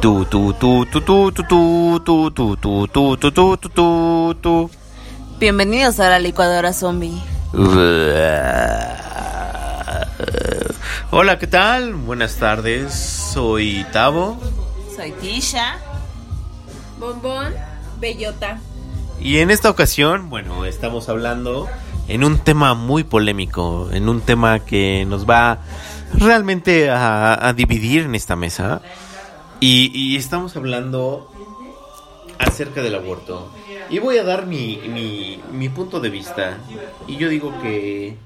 Tu, tu, tu, tu, tu, tu, tu, tu, tu, tu, tu, tu, tu, tu, tu, tu. Bienvenidos a la licuadora zombie. Hola, ¿qué tal? Buenas tardes, soy Tavo Soy Tisha. Bombón, bellota. y en esta ocasión, bueno, estamos hablando en un tema muy polémico, en un tema que nos va realmente a, a dividir en esta mesa y, y estamos hablando acerca del aborto. Y voy a dar mi, mi, punto de vista. Y yo digo que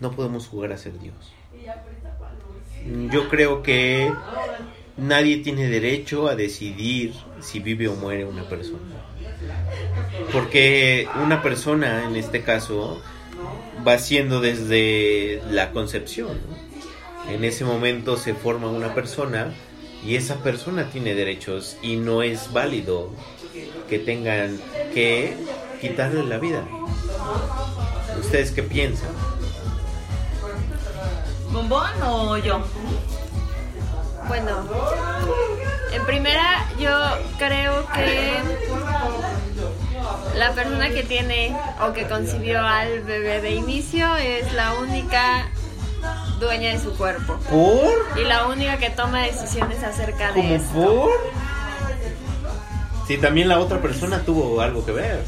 no podemos jugar a ser Dios. Yo creo que nadie tiene derecho a decidir si vive o muere una persona. Porque una persona, en este caso, va siendo desde la concepción. En ese momento se forma una persona y esa persona tiene derechos y no es válido que tengan que quitarle la vida. ¿Ustedes qué piensan? ¿Bombón o yo? Bueno, en primera yo creo que la persona que tiene o que concibió al bebé de inicio es la única dueña de su cuerpo ¿Por? y la única que toma decisiones acerca de ¿Como esto. por? Sí, también la otra persona tuvo algo que ver.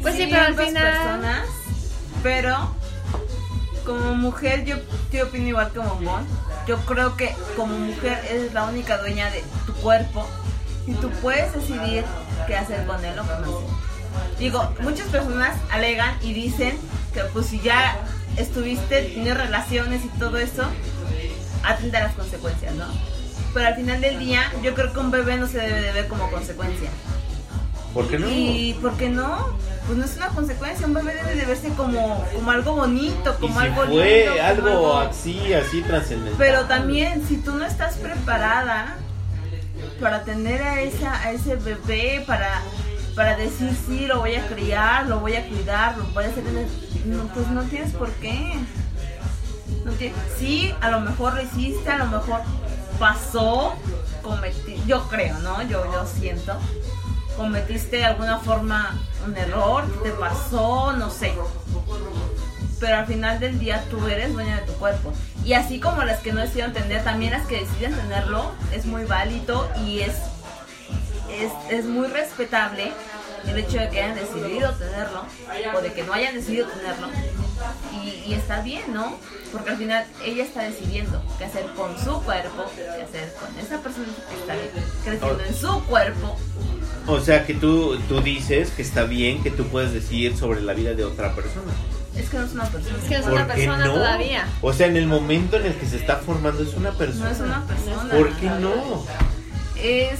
Pues sí, pero al final personas, pero como mujer yo, yo opino igual que Bombón. Yo creo que como mujer eres la única dueña de tu cuerpo y tú puedes decidir qué hacer con él o no. Digo, muchas personas alegan y dicen que pues si ya estuviste, tienes relaciones y todo eso, atenta a las consecuencias, ¿no? Pero al final del día, yo creo que un bebé no se debe de ver como consecuencia. ¿Por qué no? ¿Y por qué no? Pues no es una consecuencia, un bebé debe de verse como, como algo bonito, Y como si algo fue lindo, algo algo- así, así trascendental. Pero también, si tú no estás preparada para tener a, esa, a ese bebé, para, para decir sí, lo voy a criar, lo voy a cuidar, lo voy a hacer, en el- no, pues no tienes por qué. No sí, a lo mejor lo hiciste, a lo mejor pasó, cometí, yo creo, ¿no? Yo, yo siento, cometiste de alguna forma un error, te pasó, no sé. Pero al final del día tú eres dueña de tu cuerpo. Y así como las que no decidieron tener, también las que deciden tenerlo, es muy válido y es, es, es muy respetable el hecho de que hayan decidido tenerlo o de que no hayan decidido tenerlo. Y, y está bien, ¿no? Porque al final ella está decidiendo qué hacer con su cuerpo, qué hacer con esa persona que está creciendo en su cuerpo. O sea que tú, tú dices que está bien que tú puedes decidir sobre la vida de otra persona. Es que no es una persona. es que no es ¿Por una persona no? todavía. O sea, en el momento en el que se está formando es una persona. No es una persona. ¿Por qué no? Es,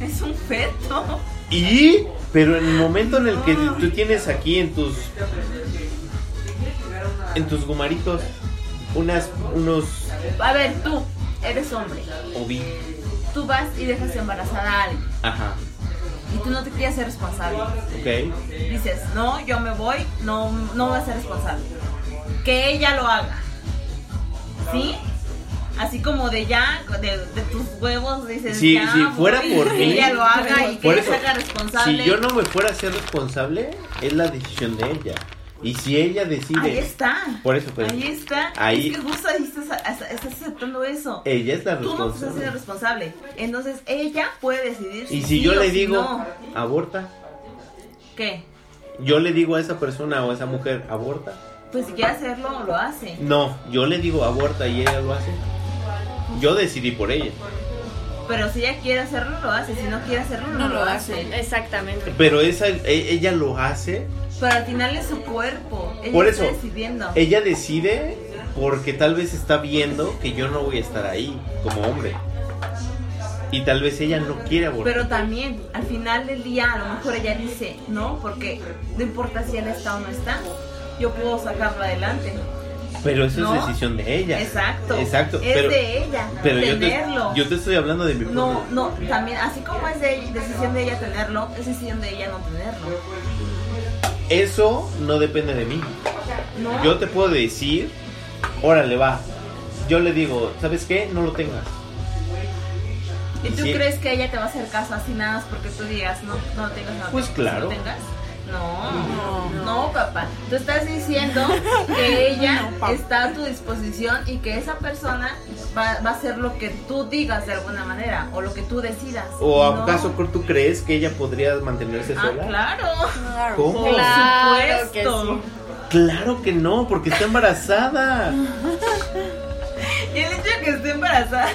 es un feto. Y, pero en el momento en el que tú tienes aquí en tus en tus gumaritos unas unos A ver, tú eres hombre. ovi, Tú vas y dejas embarazada a alguien. ajá, Y tú no te quieres ser responsable. ok, Dices, no, yo me voy, no, no voy a ser responsable. Que ella lo haga. ¿Sí? Así como de ya, de, de tus huevos, dices, Si- ya si fuera voy, por que mí, ella lo haga y que ella se haga responsable. si yo no me fuera a ser responsable es la decisión de ella y si ella decide, Ahí está. por eso pues, Ahí está. Ahí- Es que justo ahí estás, estás aceptando eso. ella es la Tú no estás responsable. responsable. Entonces ella puede decidir si Y si sí yo o le si digo no. aborta, ¿Qué? yo le digo a esa persona o a esa mujer aborta. Pues si quiere hacerlo, lo hace. No, yo le digo aborta y ella lo hace. Yo decidí por ella. Pero si ella quiere hacerlo, lo hace. Si no quiere hacerlo, no, lo hace. Exactamente. Pero esa, e- ella lo hace, Pero al final es su cuerpo. Ella Por está eso, decidiendo. ella decide porque tal vez está viendo que yo no voy a estar ahí como hombre. Y tal vez ella no quiere abortar. Pero también, al final del día, a lo mejor ella dice, no, porque no importa si él está o no está, yo puedo sacarlo adelante. Pero eso ¿No? es decisión de ella. Exacto. Exacto. Es pero, de ella. pero yo, te, tenerlo. yo te estoy hablando de mi No, no, también, así como es de, decisión de ella tenerlo, es decisión de ella no tenerlo. Eso no depende de mí. No. Yo te puedo decir, órale, va. Yo le digo, ¿sabes qué? No lo tengas. ¿Y tú Sí. crees que ella te va a hacer caso así nada más porque tú digas no, no tengas no Pues claro. no tengas? No, no, papá. Tú estás diciendo que ella está a tu disposición y que esa persona va, va a hacer lo que tú digas de alguna manera o lo que tú decidas. ¿O No. acaso tú crees que ella podría mantenerse Ah, sola? claro. ¿Cómo? Por Claro que supuesto. sí. Claro que no, porque está embarazada. Y el hecho de que esté embarazada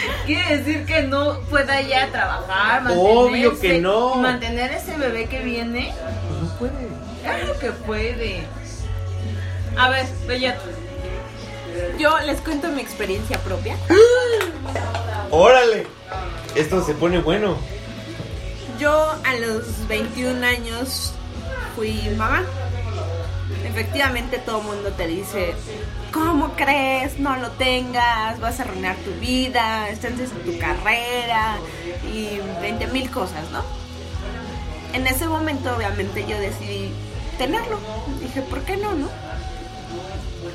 quiere decir que no pueda ya trabajar, Obvio que no. y mantener ese bebé que viene. No puede. Claro que puede. A ver, Bella, Yo les cuento mi experiencia propia. ¡Órale! Esto se pone bueno. Yo a los 21 años fui mamá. Efectivamente todo el mundo te dice, ¿cómo crees? No lo tengas, vas a arruinar tu vida, estás en tu carrera y 20 mil cosas, ¿no? En ese momento obviamente yo decidí tenerlo. Dije, ¿por qué no, no?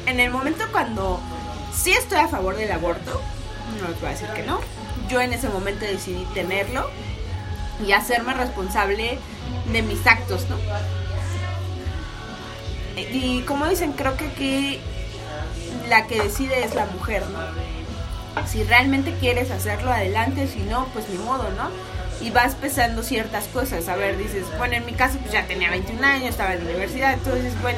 En el momento cuando sí estoy a favor del aborto, no les voy a decir que no, yo en ese momento decidí tenerlo y hacerme responsable de mis actos, ¿no? Y como dicen, creo que aquí la que decide es la mujer, ¿no? Si realmente quieres hacerlo adelante, si no, pues ni modo, ¿no? Y vas pesando ciertas cosas. A ver, dices, bueno, en mi caso pues ya tenía 21 años, estaba en la universidad, entonces, bueno,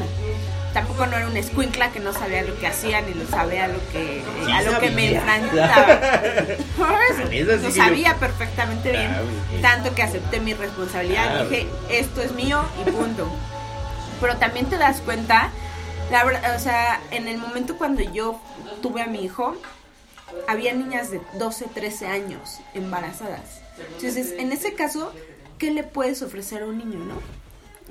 tampoco no era una escuincla que no sabía lo que hacía ni lo sabía lo que, Sí a lo que me enfrentaba. Sí lo sabía perfectamente bien. Sí. Tanto que acepté mi responsabilidad. Claro. Dije, esto es mío y punto. Pero también te das cuenta, la verdad, o sea, en el momento cuando yo tuve a mi hijo, había niñas de 12, 13 años embarazadas. Entonces, en ese caso, ¿qué le puedes ofrecer a un niño, no?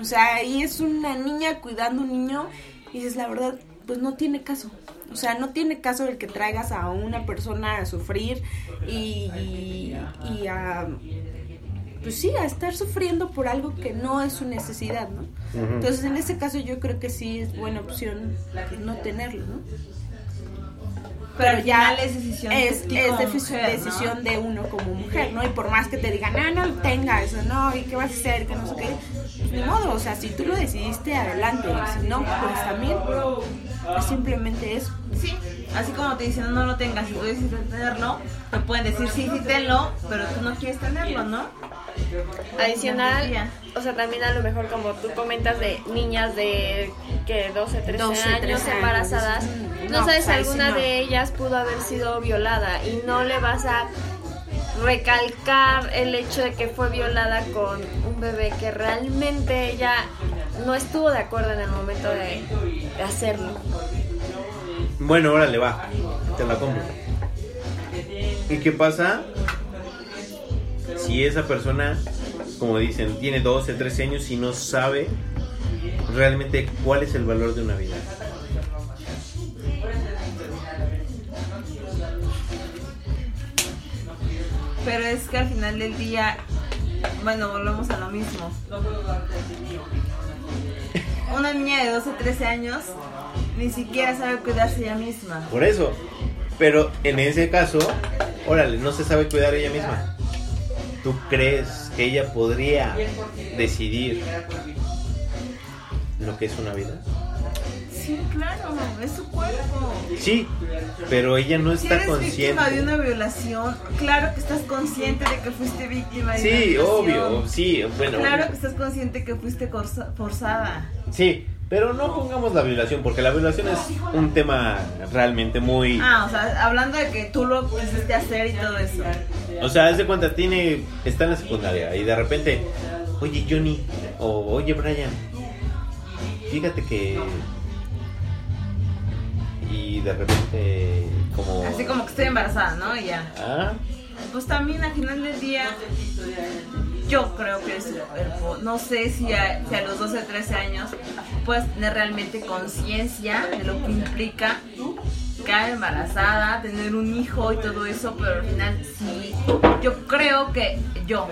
O sea, ahí es una niña cuidando a un niño y dices, la verdad, pues no tiene caso. O sea, no tiene caso el que traigas a una persona a sufrir y, y, y a, pues sí, a estar sufriendo por algo que no es su necesidad, ¿no? Entonces, en ese caso yo creo que sí es buena opción no tenerlo, ¿no? Pero final es decisión de de uno como mujer, ¿no? Y por más que te digan, ah, no lo tengas, o no, ¿y qué vas a hacer? Que no sé qué, pues, ni modo, o sea, si tú lo decidiste, adelante, si no, pues también, es simplemente eso. Sí, así como te dicen no lo tengas y tú decides tenerlo, te pueden decir sí, sí, tenlo, pero tú no quieres tenerlo, ¿no? Adicional, Ya. o sea, también a lo mejor como tú comentas de niñas de que 12, 13 12, años 13 años. embarazadas, Mm, no, no, sabes sí alguna no. de ellas pudo haber sido violada y no le vas a recalcar el hecho de que fue violada con un bebé que realmente ella no estuvo de acuerdo en el momento de, de hacerlo. Bueno, órale, va. Te la compro. ¿Y qué pasa si esa persona, como dicen, tiene 12, 13 años y no sabe realmente cuál es el valor de una vida? Pero es que al final del día, bueno, volvemos a lo mismo. Una niña de 12, 13 años ni siquiera sabe cuidarse ella misma. Por eso. Pero en ese caso, órale, no se sabe cuidar ella misma. ¿Tú crees que ella podría decidir lo que es una vida? Sí, claro, es su cuerpo. Sí, pero ella no Si está eres víctima de consciente. una violación, claro que estás consciente de que fuiste víctima de una Sí, obvio, sí, bueno. Claro que estás consciente que fuiste forzada. Sí, pero no pongamos la violación, porque la violación es un tema realmente muy... Ah, o sea, hablando de que tú lo quisiste hacer y todo eso. O sea, haz de cuenta, tiene, está en la secundaria y de repente, oye Johnny, o oye Brian, fíjate que... Y de repente, como... Así como que estoy embarazada, ¿no? Y ya. Ah, Pues también al final del día, yo creo que es cuerpo. No sé si a, si a los 12 o 13 años puedes tener realmente conciencia de lo que implica quedar embarazada, tener un hijo y todo eso, pero al final sí. Yo creo que, yo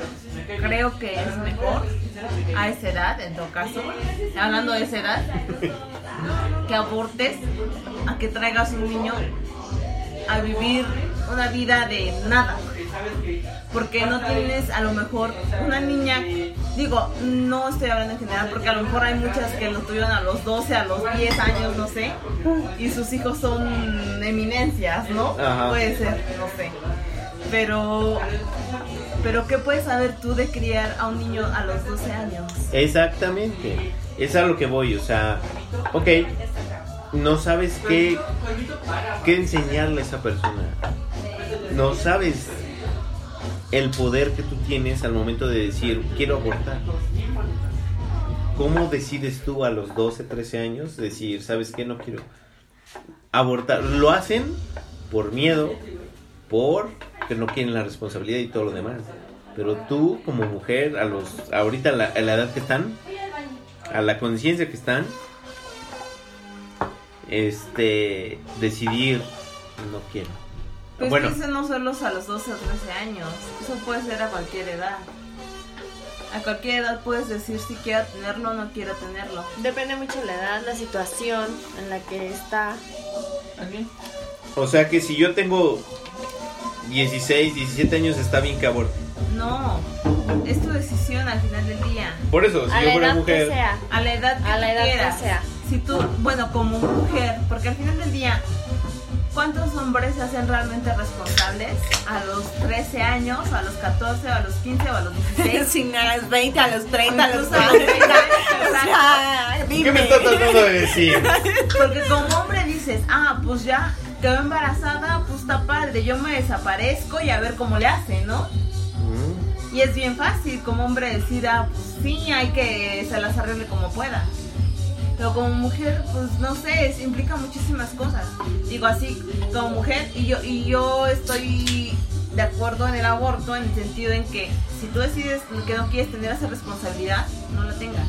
creo que es mejor a esa edad, en todo caso, hablando de esa edad, que abortes a que traigas un niño a vivir una vida de nada. Porque no tienes a lo mejor una niña, digo, no estoy hablando en general, porque a lo mejor hay muchas que lo tuvieron a los 12, a los 10 años, no sé, y sus hijos son eminencias, ¿no? Ajá. Puede ser, no sé. Pero, pero ¿qué puedes saber tú de criar a un niño a los 12 años? Exactamente. Es a lo que voy, o sea, ok, no sabes qué, qué enseñarle a esa persona. No sabes el poder que tú tienes al momento de decir, quiero abortar. ¿Cómo decides tú a los 12, 13 años decir, sabes qué, no quiero abortar? Lo hacen por miedo, por que no quieren la responsabilidad y todo lo demás. Pero tú como mujer, a los ahorita a la, a la edad que están, a la conciencia que están, este, decidir, no quiero. Pues bueno, que eso no solo a los 12 o 13 años, eso puede ser a cualquier edad. A cualquier edad puedes decir si quiero tenerlo o no quiero tenerlo. Depende mucho de la edad, la situación en la que está. o sea que si yo tengo 16, 17 años, está bien que aborte. No, es tu decisión al final del día. Por eso, si a yo la fuera edad mujer, que sea. A la edad que A la edad que sea. Si tú, bueno, como mujer, porque al final del día, ¿cuántos hombres se hacen realmente responsables a los 13 años, a los 14, o a los 15 o a los 16? Sin a los 20, a los 30, a los Incluso a los 40. 30, O sea, ¿qué me está tratando de decir? Porque como hombre dices, ah, pues ya quedó embarazada, pues está padre, yo me desaparezco y a ver cómo le hace, ¿no? Mm, Y es bien fácil como hombre decir, ah, pues sí, hay que se las arregle como pueda. Pero como mujer, pues no sé, es- implica muchísimas cosas. Digo así, como mujer, y yo, y yo estoy de acuerdo en el aborto en el sentido en que si tú decides que no quieres tener esa responsabilidad, no la tengas.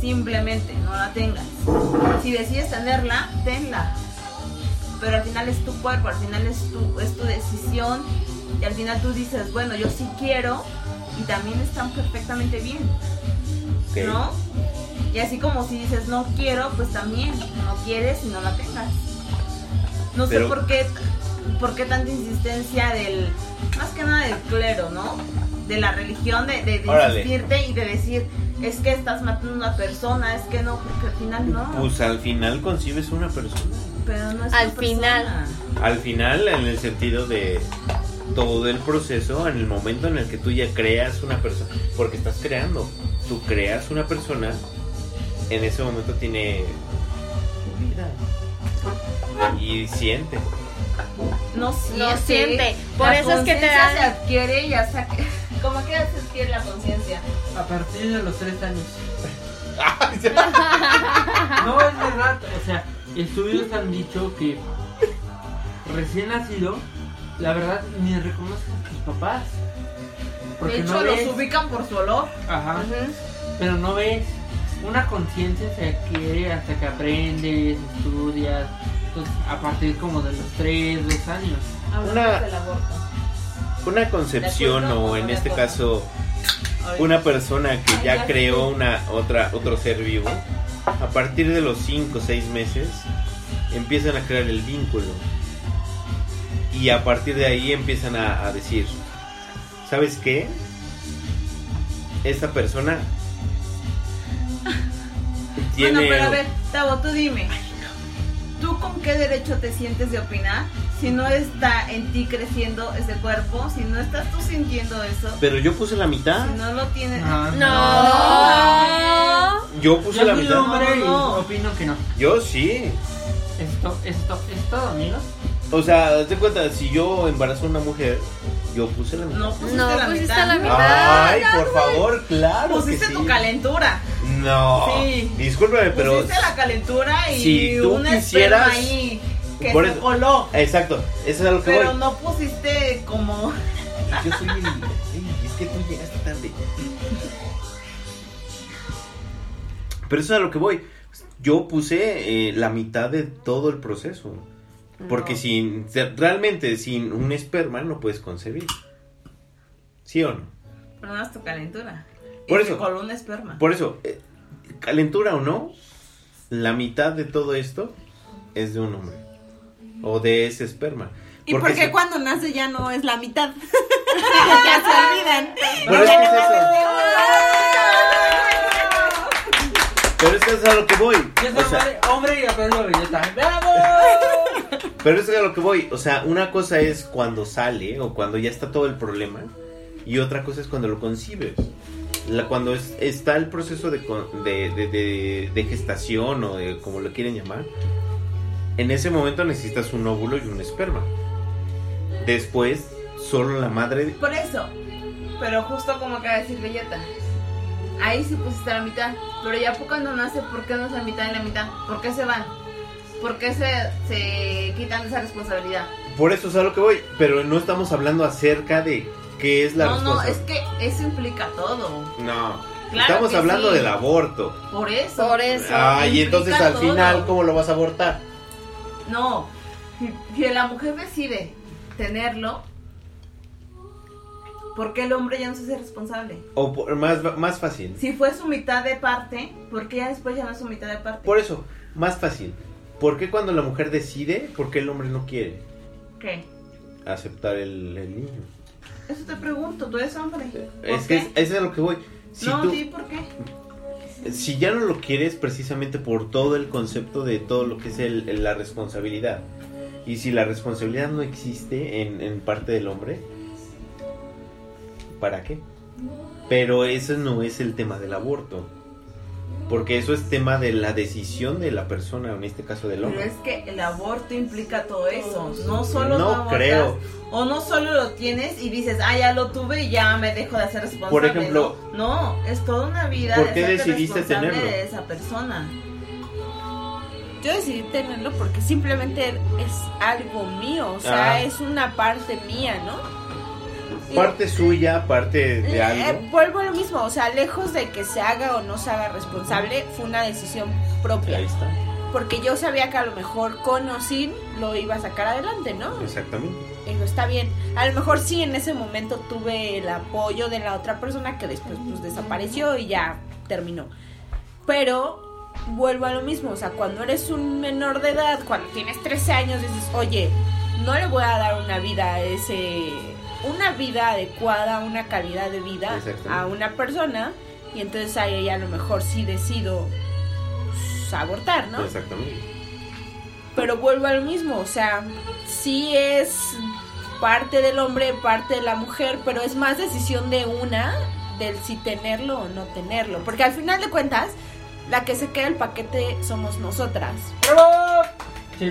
Simplemente no la tengas. Si decides tenerla, tenla. Pero al final es tu cuerpo, al final es tu, es tu decisión. Y al final tú dices, bueno, yo sí quiero. Y también están perfectamente bien. ¿No? Y así como si dices no quiero, pues también no quieres y no la tengas. No Pero- sé por qué, por qué tanta insistencia del, más que nada del clero, ¿no? De la religión, de, de, de insistirte y de decir, es que estás matando a una persona, es que no, porque al final no. Pues al final concibes una persona. pero no es al tu final. persona. Al final, en el sentido de todo el proceso, en el momento en el que tú ya creas una persona, porque estás creando, tú creas una persona, en ese momento tiene vida y siente. No siente. No siente. Por La eso es que te conciencia dan- se adquiere y hasta que... ¿Cómo que se adquiere la conciencia? A partir de los tres años. No, es verdad. O sea, estudios han dicho que recién nacido, la verdad, ni reconoces a tus papás. Porque de hecho, no ves. los ubican por su olor. Ajá. Pero no ves. Una conciencia se adquiere hasta que aprendes, estudias. Entonces, a partir como de los 3, 2 años. Una-. Una concepción ¿De acuerdo o en este caso una persona que ya creó una otra otro ser vivo, a partir de los 5 o 6 meses empiezan a crear el vínculo. Y a partir de ahí empiezan a, a decir, ¿sabes qué? Esta persona tiene Bueno, pero a ver, Tavo, tú dime. ¿Tú con qué derecho te sientes de opinar? Si no está en ti creciendo ese cuerpo, si no estás tú sintiendo eso, Pero yo puse la mitad. si no lo tienes... Ah, No. Yo puse Yo la mitad. hombre No. opino que no. Yo sí. Esto, esto, es todo, amigos. O sea, te cuenta, si yo embarazo a una mujer, yo puse la mitad. No pusiste No la pusiste mitad. la mitad. Ay, por favor, claro. Pusiste que tu sí. calentura. No. Sí. Discúlpame, pero. Pusiste la calentura y si tú una quisieras- esperma ahí que Por se eso- coló. Exacto, eso es a lo que Pero voy. no pusiste como... Yo soy el. Es que tú llegaste tarde. Pero eso es a lo que voy. Yo puse eh, la mitad de todo el proceso. Porque No. sin. Realmente, sin un esperma no puedes concebir. ¿Sí o no? Pero no es tu calentura. Por Y eso. coló un esperma. Por eso, eh, calentura o no, la mitad de todo esto es de un hombre. O de ese esperma. ¿Y Porque por qué se- cuando nace ya no es la mitad? ya se olvidan. Pero es que es eso. Pero es que es a lo que voy. Yo O soy sea, hombre, y aprendo belleza. ¡Bravo! pero es a lo que voy. O sea, una cosa es cuando sale o cuando ya está todo el problema. Y otra cosa es cuando lo concibes. La- cuando es- está el proceso de, de, de- de- de gestación o de como lo quieren llamar. En ese momento necesitas un óvulo y un esperma. Después, solo la madre. Por eso. Pero justo como acaba de decir Belleta. Ahí sí pusiste la mitad. Pero ya cuando nace, ¿por qué no es la mitad y la mitad? ¿Por qué se van? ¿Por qué se, se quitan esa responsabilidad? Por eso es a lo que voy. Pero no estamos hablando acerca de qué es la no, no, es que eso implica todo. No. Claro estamos que hablando sí. del aborto. Por eso. Por eso. Ah, y entonces al todo. final, ¿cómo lo vas a abortar? No. Si, si la mujer decide tenerlo, ¿por qué el hombre ya no se hace responsable? O por- más, más fácil. Si fue su mitad de parte, ¿por qué ya después ya no es su mitad de parte? Por eso, más fácil. ¿Por qué cuando la mujer decide, por qué el hombre no quiere ¿Qué? aceptar el, el niño? Eso te pregunto, tú eres hombre. ¿Por Es que es, es a lo que voy. Si, no, tú- sí, ¿por qué? si ya no lo quieres precisamente por todo el concepto de todo lo que es el- la responsabilidad. Y si la responsabilidad no existe en, en parte del hombre, ¿para qué? Pero eso no es el tema del aborto. Porque eso es tema de la decisión de la persona, en este caso del Pero hombre. es que el aborto implica todo eso. No solo No abortas, creo. O no solo lo tienes y dices, ah, ya lo tuve y ya me dejo de hacer responsable. Por ejemplo, no, No, es toda una vida. ¿por de qué hacerte decidiste tenerlo? de esa persona. Yo decidí tenerlo porque simplemente es algo mío, o sea, Ah. es una parte mía, ¿no? Parte suya, parte de Eh, algo. vuelvo a lo mismo, o sea, lejos de que se haga o no se haga responsable, fue una decisión propia. Ahí está. Porque yo sabía que a lo mejor con o sin lo iba a sacar adelante, ¿no? Exactamente. Y no está bien. A lo mejor sí en ese momento tuve el apoyo de la otra persona que después pues desapareció y ya terminó. Pero vuelvo a lo mismo, o sea, cuando eres un menor de edad, cuando tienes 13 años, dices, oye, no le voy a dar una vida a ese, una vida adecuada, una calidad de vida a una persona y entonces ahí a lo mejor sí decido pues, abortar, ¿no? Exactamente. Pero vuelvo a lo mismo, o sea, sí es parte del hombre, parte de la mujer, pero es más decisión de una del si tenerlo o no tenerlo. Porque al final de cuentas, la que se queda el paquete somos nosotras. ¡Bravo! Sí.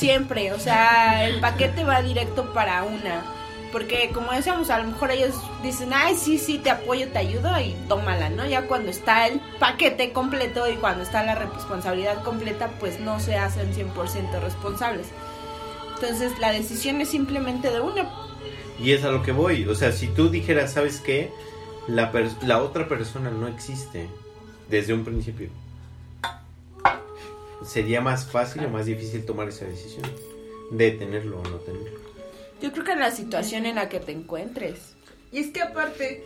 Siempre, o sea, el paquete va directo para una. Porque como decíamos, a lo mejor ellos dicen, ay, sí, sí, te apoyo, te ayudo y tómala, ¿no? Ya cuando está el paquete completo y cuando está la responsabilidad completa, pues no se hacen 100% responsables. Entonces la decisión es simplemente de una. Y es a lo que voy. O sea, si tú dijeras, ¿sabes qué? La, la otra persona no existe desde un principio. Sería más fácil o más difícil tomar esa decisión de tenerlo o no tenerlo. Yo creo que en la situación en la que te encuentres. Y es que aparte,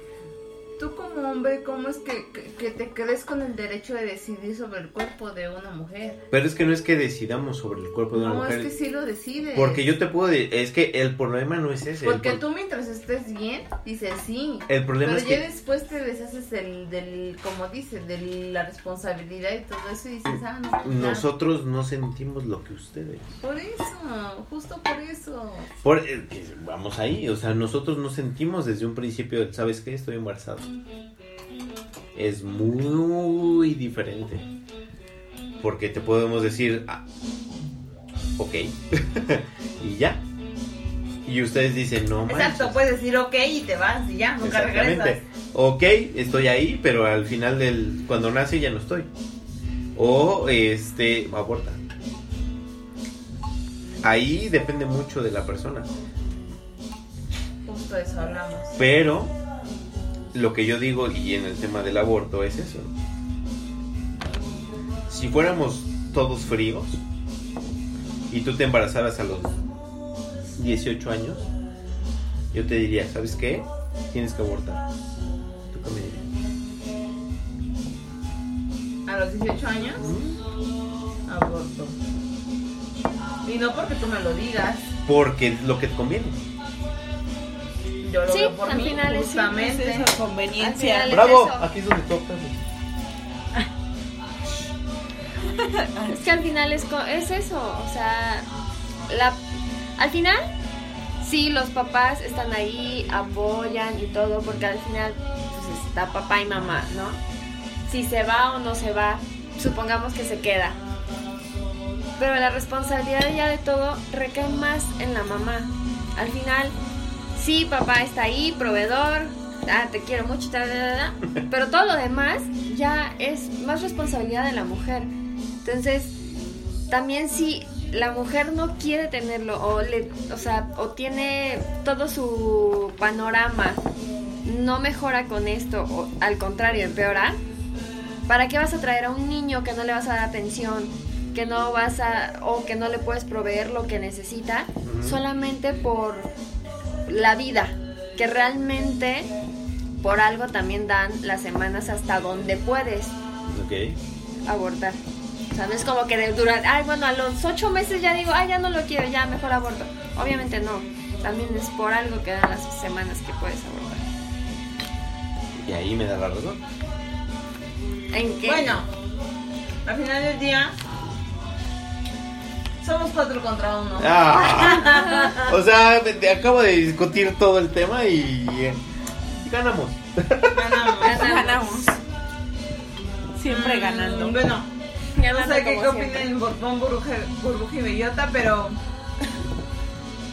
tú como hombre, ¿cómo es que, que, que te quedes con el derecho de decidir sobre el cuerpo de una mujer? Pero es que no es que decidamos sobre el cuerpo de una No, mujer. es que sí lo decides. Porque yo te puedo de- es que el problema no es ese. el Porque tú mientras estés bien, dices sí. El problema Pero es ya que después te deshaces del, del, como dices, de la responsabilidad y todo eso y dices, ah, no. pues ya. nosotros no sentimos lo que ustedes. Por eso, justo por eso. Por, eh, vamos ahí, o sea, nosotros no sentimos desde un principio, ¿sabes qué? Estoy embarazado. Es muy diferente. Porque te podemos decir, ah, ok, y ya. Y ustedes dicen, no manches. Exacto, puedes decir ok y te vas y ya, nunca regresas. Exactamente. Ok, estoy ahí, pero al final del cuando nace ya no estoy. O este aborta. Ahí depende mucho de la persona. Justo eso hablamos. Pero lo que yo digo y en el tema del aborto es eso. Si fuéramos todos fríos y tú te embarazaras a los 18 años, yo te diría, ¿sabes qué? Tienes que abortar. ¿Tú qué me dirías? A los 18 años, aborto. Y no porque tú me lo digas. Porque lo que te conviene. Yo lo Sí, veo por al mí, final es- justamente. Es esa conveniencia. Al final- Bravo, eso. aquí es donde toca. Es que al final es, es eso, o sea, la, al final sí los papás están ahí, apoyan y todo, porque al final pues está papá y mamá, ¿no? Si se va o no se va, supongamos que se queda. Pero la responsabilidad ya de todo recae más en la mamá. Al final, sí, papá está ahí, proveedor, ah, te quiero mucho, ta, ta, ta, ta, pero todo lo demás ya es más responsabilidad de la mujer. Entonces, también si la mujer no quiere tenerlo o le, o sea, o tiene todo su panorama no mejora con esto o al contrario empeora, ¿para qué vas a traer a un niño que no le vas a dar atención, que no vas a o que no le puedes proveer lo que necesita solamente por la vida, que realmente por algo también dan las semanas hasta donde puedes Ok. abortar. O sea, no es como que de durar, ay, bueno, a los ocho meses ya digo, ay, ya no lo quiero, ya mejor aborto. Obviamente no. También es por algo que dan las semanas que puedes abortar. Y ahí me da la razón. ¿En qué? Bueno, al final del día somos cuatro contra uno. Ah, o sea, te- acabo de discutir todo el tema y eh, ganamos. Ganamos. Ganamos. Siempre ganando. Mm, Bueno, no Ganando sé qué opinen. Borbón, Burbuja, Burbuja y Bellota, pero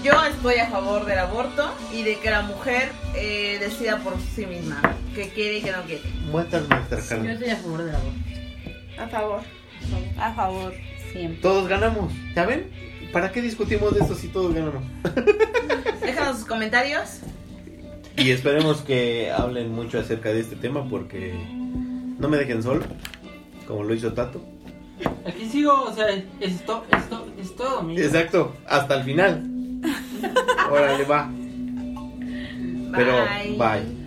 yo estoy a favor del aborto y de que la mujer eh, decida por sí misma qué quiere y qué no quiere. Muestras nuestra Yo estoy a favor del aborto. A favor. A favor. Siempre. Todos ganamos. ¿Ya ven? ¿Para qué discutimos de esto si todos ganamos? Déjanos sus comentarios. Y esperemos que hablen mucho acerca de este tema porque no me dejen solo, como lo hizo Tato. Aquí sigo, o sea, esto, esto, es todo, amigo. Exacto, hasta el final. Órale, va. Pero, bye.